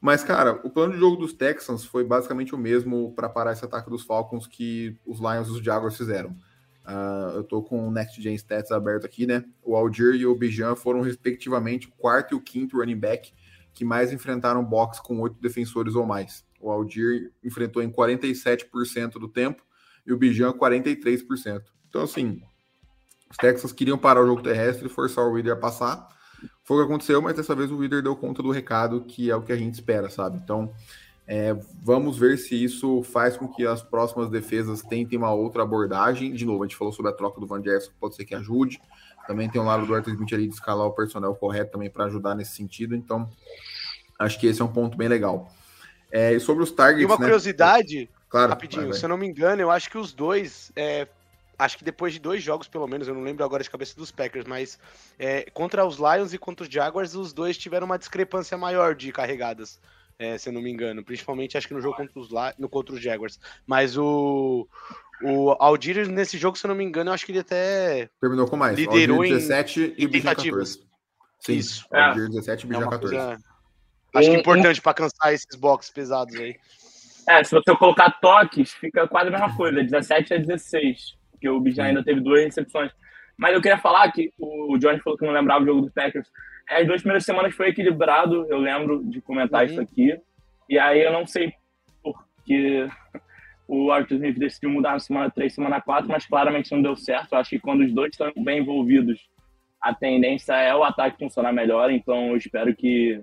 Mas, cara, o plano de jogo dos Texans foi basicamente o mesmo para parar esse ataque dos Falcons que os Lions e os Jaguars fizeram. Ah, eu tô com o Next Gen Stats aberto aqui, né? O Algier e o Bijan foram, respectivamente, o quarto e o quinto running back que mais enfrentaram box com oito defensores ou mais. O Algier enfrentou em 47% do tempo e o Bijan 43%. Então, assim, os Texans queriam parar o jogo terrestre e forçar o Reader a passar. Foi o que aconteceu, mas dessa vez o Reader deu conta do recado, que é o que a gente espera, sabe? Então, é, vamos ver se isso faz com que as próximas defesas tentem uma outra abordagem. De novo, a gente falou sobre a troca do Van Jefferson, pode ser que ajude. Também tem o lado do Arthur Smith ali de escalar o personnel correto também para ajudar nesse sentido. Então, acho que esse é um ponto bem legal. É, e sobre os targets, E uma né? curiosidade, Claro, rapidinho, vai, vai. se eu não me engano, eu acho que os dois é, acho que depois de dois jogos, pelo menos, eu não lembro agora de cabeça dos Packers, mas é, contra os Lions e contra os Jaguars, os dois tiveram uma discrepância maior de carregadas, é, se eu não me engano. Principalmente, acho que no jogo contra os, no, contra os Jaguars. Mas o, o Aldir, nesse jogo, se eu não me engano, eu acho que ele até. Terminou com mais. Liderou Aldir 17 em, e o Bijan tentativas. 14. Sim, Isso. Aldir 17 e É Bijan uma 14. coisa, acho que Um- importante pra cansar esses boxes pesados aí. É, se você colocar toques, fica quase a mesma coisa, 17 a 16. Porque o Bijan ainda teve duas recepções. Mas eu queria falar que o Johnny falou que não lembrava o jogo do Packers. É, As duas primeiras semanas foi equilibrado, eu lembro de comentar Uhum. isso aqui. E aí eu não sei porque o Arthur Smith decidiu mudar na semana 3, semana 4, mas claramente não deu certo. Eu acho que quando os dois estão bem envolvidos, a tendência é o ataque funcionar melhor. Então eu espero que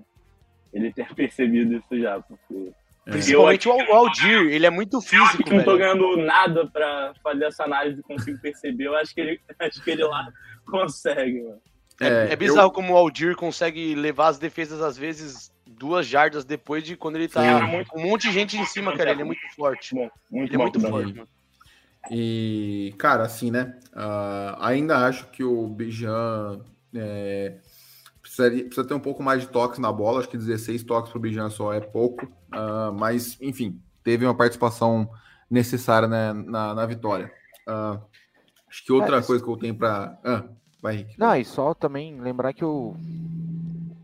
ele tenha percebido isso já. Porque Principalmente o Al- o Aldir, ele é muito eu físico, que não tô ganhando nada pra fazer essa análise e consigo perceber. Eu acho que ele, acho que ele lá consegue, mano. É, é bizarro como o Aldir consegue levar as defesas, às vezes, duas jardas depois de quando ele tá Sim. com um monte de gente em cima, cara. Ele é muito forte. Bom, muito Ele é muito forte, mano. E, cara, assim, né? ah, ainda acho que o Bijan é, precisaria- precisa ter um pouco mais de toques na bola. Acho que 16 toques para o Bijan só é pouco. ah, mas, enfim, teve uma participação necessária né, na, na vitória. Ah, acho que outra É, coisa que eu tenho para. Ah, vai, Rick. Não, e só também lembrar que o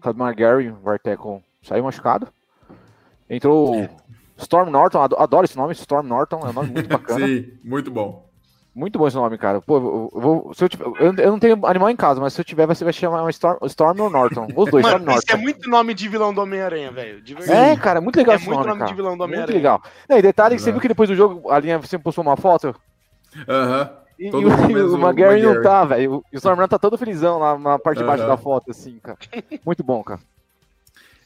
Cadmar Gary, o Varteco, saiu machucado. Entrou o Storm Norton, ado- adoro esse nome, Storm Norton, é um nome muito bacana. Sim, muito bom. Muito bom esse nome, cara. Pô, eu, vou, se eu, tiver, eu, eu não tenho animal em casa, mas se eu tiver, você vai chamar Storm, Storm ou Norton. Os dois, Storm Mano, isso Norton. é muito nome de vilão do Homem-Aranha, velho. É, cara, muito legal É esse muito nome, nome cara. de vilão do Muito Homem-Aranha. legal. Não, e detalhe, você Exato. viu que depois do jogo a linha você postou uma foto? Aham. E, Todo e mundo o, o McGarry não tá, velho. E o Storm Norton tá todo felizão lá na parte de baixo da foto, assim, cara. Muito bom, cara.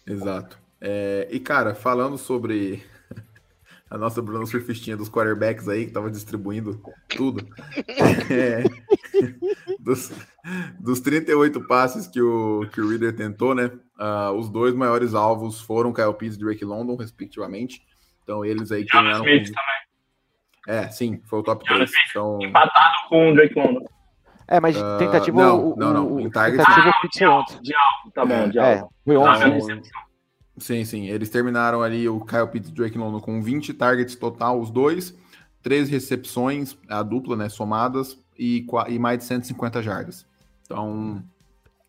Exato. É, e, cara, falando sobre a nossa Bruna Surfistinha dos quarterbacks aí, que tava distribuindo tudo. É, dos, dos 38 passes que o, que o Reader tentou, né? ah, os dois maiores alvos foram Kyle Pitts e Drake London, respectivamente. Então, eles aí terminaram Smith com... É, sim, foi o top Jalen 3. Então, Empatado com o Drake London. É, mas Ah, tentativa. não, o, não, não, o- em target, tentativa Ah, de alvo, antes. de alvo. Tá bom, de É, alvo. foi Tá ontem. Sim, sim. Eles terminaram ali o Kyle Pitts e Drake London com 20 targets total, os dois, 13 recepções, a dupla, né, somadas, e, e mais de 150 jardas. Então.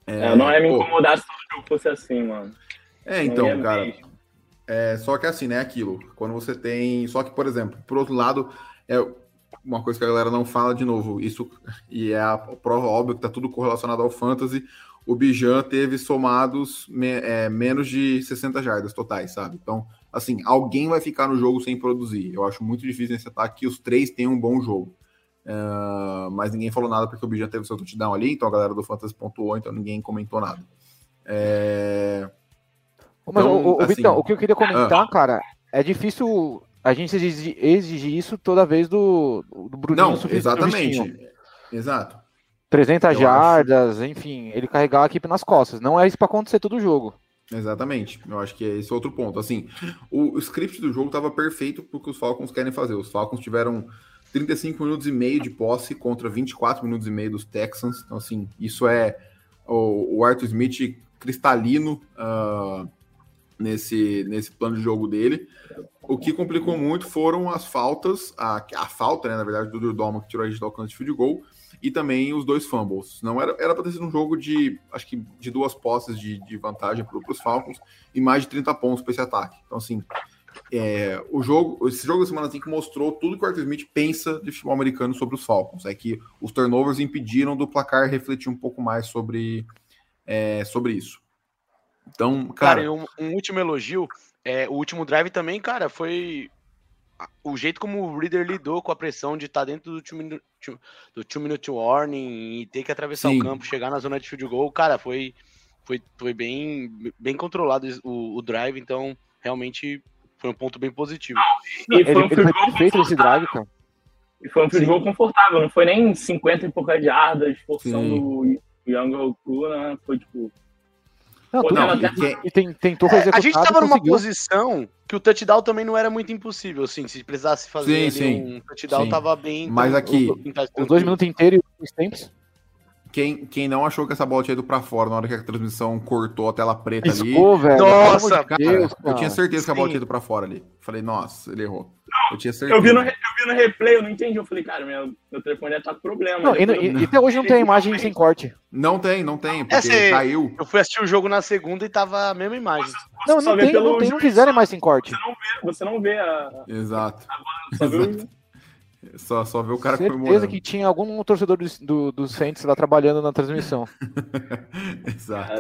É, não é me incomodar se o jogo fosse assim, mano. É, então, cara. mesmo. É, só que assim, né, aquilo. Quando você tem. Só que, por exemplo, por outro lado, é uma coisa que a galera não fala de novo, isso e é a prova óbvia que tá tudo correlacionado ao fantasy. O Bijan teve somados me- é, menos de 60 jardas totais, sabe? Então, assim, alguém vai ficar no jogo sem produzir. Eu acho muito difícil nesse ataque que os três tenham um bom jogo. É, mas ninguém falou nada porque o Bijan teve seu touchdown ali, então a galera do Fantasy pontuou, então ninguém comentou nada. É, Mas, Então, o, o, assim- Vitão, o que eu queria comentar, cara, é difícil a gente exigir, isso toda vez do, do Bruninho Não, exatamente. Exato. 300 Eu jardas, enfim, ele carregar a equipe nas costas. Não é isso pra acontecer todo jogo. Exatamente. Eu acho que é esse outro ponto. Assim, o, o script do jogo estava perfeito porque os Falcons querem fazer. Os Falcons tiveram 35 minutos e meio de posse contra 24 minutos e meio dos Texans. Então, assim, isso é o, o Arthur Smith cristalino ah, nesse, nesse plano de jogo dele. O que complicou muito foram as faltas, a, a falta, né, na verdade, do Drew Dolman que tirou a gente do alcance de field goal e também os dois fumbles. Não era era para ter sido um jogo de, acho que de duas posses de, de vantagem para os Falcons e mais de 30 pontos para esse ataque. Então, assim, é, o jogo, esse jogo da semana 5 mostrou tudo que o Arthur Smith pensa de futebol americano sobre os Falcons. É que os turnovers impediram do placar refletir um pouco mais sobre, é, sobre isso. Então, Cara, cara, um, um último elogio, é, o último drive também, cara, foi o jeito como o Reader lidou com a pressão de estar dentro do minute, two- do two minute warning e ter que atravessar Sim. o campo, chegar na zona de field goal, cara, foi, foi, foi bem, bem controlado o, o drive, então realmente foi um ponto bem positivo. E Ele, foi um ele field foi goal perfeito nesse drive, cara. E foi um field goal confortável, não foi nem 50 e poucas jardas, forçando Sim. o Young Goku, né? Foi tipo. Não, tudo não, até- e, tem- tentou É, a gente e tava numa conseguiu. posição que o touchdown também não era muito impossível, assim, se precisasse fazer Sim, ali sim, um touchdown, sim. tava bem. Mas então, aqui, o- o- Os dois minutos inteiros e os tempos. Quem, quem não achou que essa bola tinha ido pra fora na hora que a transmissão cortou a tela preta ali. Piscou, velho. Nossa, Cara, Deus, eu tinha cara. certeza que a bola Sim. tinha ido pra fora ali. Falei, nossa, ele errou. Eu tinha certeza. Eu vi, no, eu vi no replay, eu não entendi. Eu falei, cara, meu, meu telefone deve estar com problema. Não, e, eu- e- até hoje não tem a imagem sem corte. Não tem, não tem, porque Essa é- caiu. Eu fui assistir o jogo na segunda e tava a mesma imagem. Não, só não tem, não tem, não juiz, fizeram mais sem corte. Você não vê, você não vê a. Exato. Só vê o- Só, só ver o cara Certeza comemorando. que tinha algum torcedor do, do, do Saints lá trabalhando na transmissão. Exato.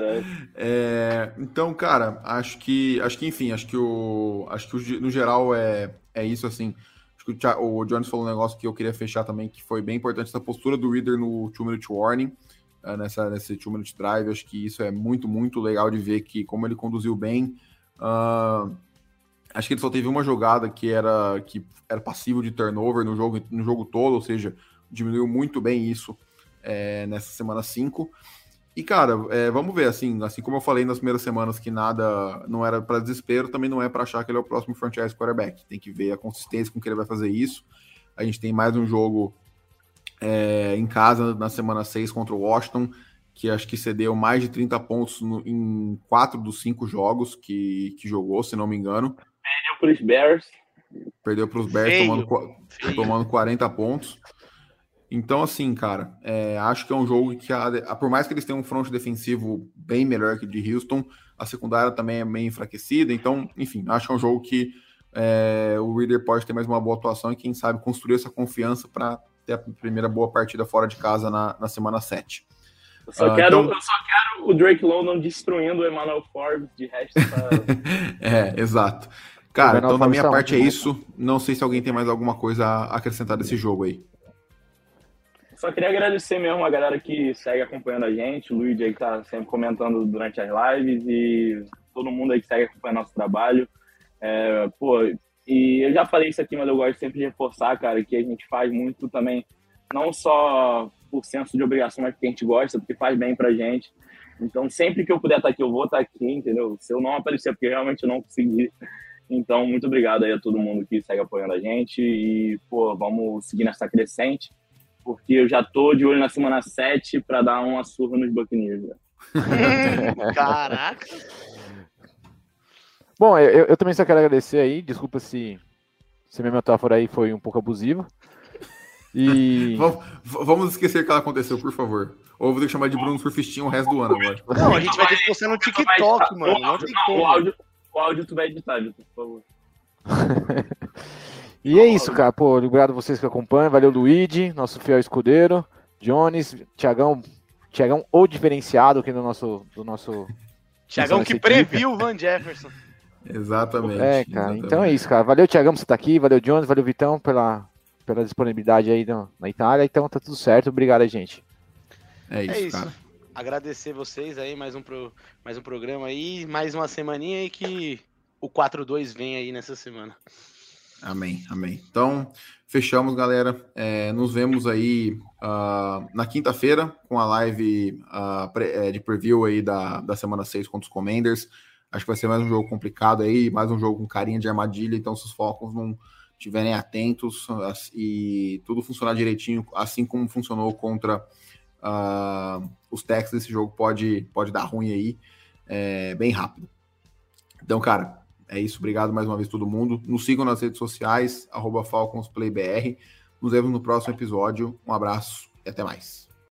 É, então, cara, acho que, acho que, enfim, acho que o, acho que no geral é, é isso assim. Acho que o, o Jones falou um negócio que eu queria fechar também, que foi bem importante essa postura do Reader no two minute warning, eh, nessa nesse two minute drive. Acho que isso é muito, muito legal de ver que como ele conduziu bem. Ah, acho que ele só teve uma jogada que era que era passivo de turnover no jogo, no jogo todo, ou seja, diminuiu muito bem isso eh, nessa semana 5. E, cara, é, vamos ver, assim, assim como eu falei nas primeiras semanas que nada não era para desespero, também não é para achar que ele é o próximo franchise quarterback. Tem que ver a consistência com que ele vai fazer isso. A gente tem mais um jogo é, em casa na semana 6 contra o Washington, que acho que cedeu mais de 30 pontos no- em quatro dos cinco jogos que, que jogou, se não me engano. Deu pros Bears. Perdeu para os Bears Feio. tomando, Feio. tomando 40 pontos. Então, assim, cara, é, acho que é um jogo que, a- a- por mais que eles tenham um front defensivo bem melhor que o de Houston, a secundária também é meio enfraquecida. Então, enfim, acho que é um jogo que é, o Reader pode ter mais uma boa atuação e, quem sabe, construir essa confiança para ter a primeira boa partida fora de casa na, na semana 7. Eu só, Ah, quero, então- eu só quero o Drake London destruindo o Emmanuel Forbes. De resto, tá... É, exato. Cara, então da minha tá parte é bom. isso. Não sei se alguém tem mais alguma coisa a acrescentar desse jogo aí. Só queria agradecer mesmo a galera que segue acompanhando a gente, o Luigi aí que tá sempre comentando durante as lives e todo mundo aí que segue acompanhando nosso trabalho. É, pô, e eu já falei isso aqui, mas eu gosto sempre de reforçar, cara, que a gente faz muito também, não só por senso de obrigação, mas porque a gente gosta, porque faz bem pra gente. Então, sempre que eu puder estar aqui, eu vou estar aqui, entendeu? Se eu não aparecer, porque realmente eu não consegui. Então, muito obrigado aí a todo mundo que segue apoiando a gente e, pô, vamos seguir nessa crescente porque eu já tô de olho na semana 7 para dar uma surra nos Buccaneers. né? Caraca. Bom, eu, eu também só quero agradecer aí. Desculpa se, se minha metáfora aí foi um pouco abusiva. E. Vamos, esquecer que ela aconteceu, por favor. Ou eu vou ter que chamar de Bruno Surfistinho o resto do ano agora. Não, a gente vai ter que postar no TikTok, mano. Não tem Não, o como. O áudio tu vai editar, Vitor, por favor. E é isso, cara. Pô, obrigado a vocês que acompanham. Valeu, Luigi, nosso fiel escudeiro. Jones, Tiagão, Tiagão, o diferenciado aqui do nosso. Do nosso Tiagão que previu o Van Jefferson. Exatamente. É, cara. exatamente. Então é isso, cara. Valeu, Tiagão, por você estar aqui. Valeu, Jones. Valeu, Vitão, pela, pela disponibilidade aí na, na Itália. Então tá tudo certo. Obrigado, gente. É isso, É isso. cara. Agradecer vocês aí, mais um, pro, mais um programa aí, mais uma semaninha aí que o 4-2 vem aí nessa semana. Amém, amém. Então, fechamos, galera. É, nos vemos aí ah, na quinta-feira com a live ah, pré- é, de preview aí da, da semana 6 contra os Commanders. Acho que vai ser mais um jogo complicado aí, mais um jogo com carinha de armadilha. Então, se os Falcons não estiverem atentos e tudo funcionar direitinho, assim como funcionou contra ah, os Texans, esse jogo pode, pode dar ruim aí, é, bem rápido. Então, cara, é isso. Obrigado mais uma vez todo mundo. Nos sigam nas redes sociais, FalconsPlayBR. Nos vemos no próximo episódio. Um abraço e até mais.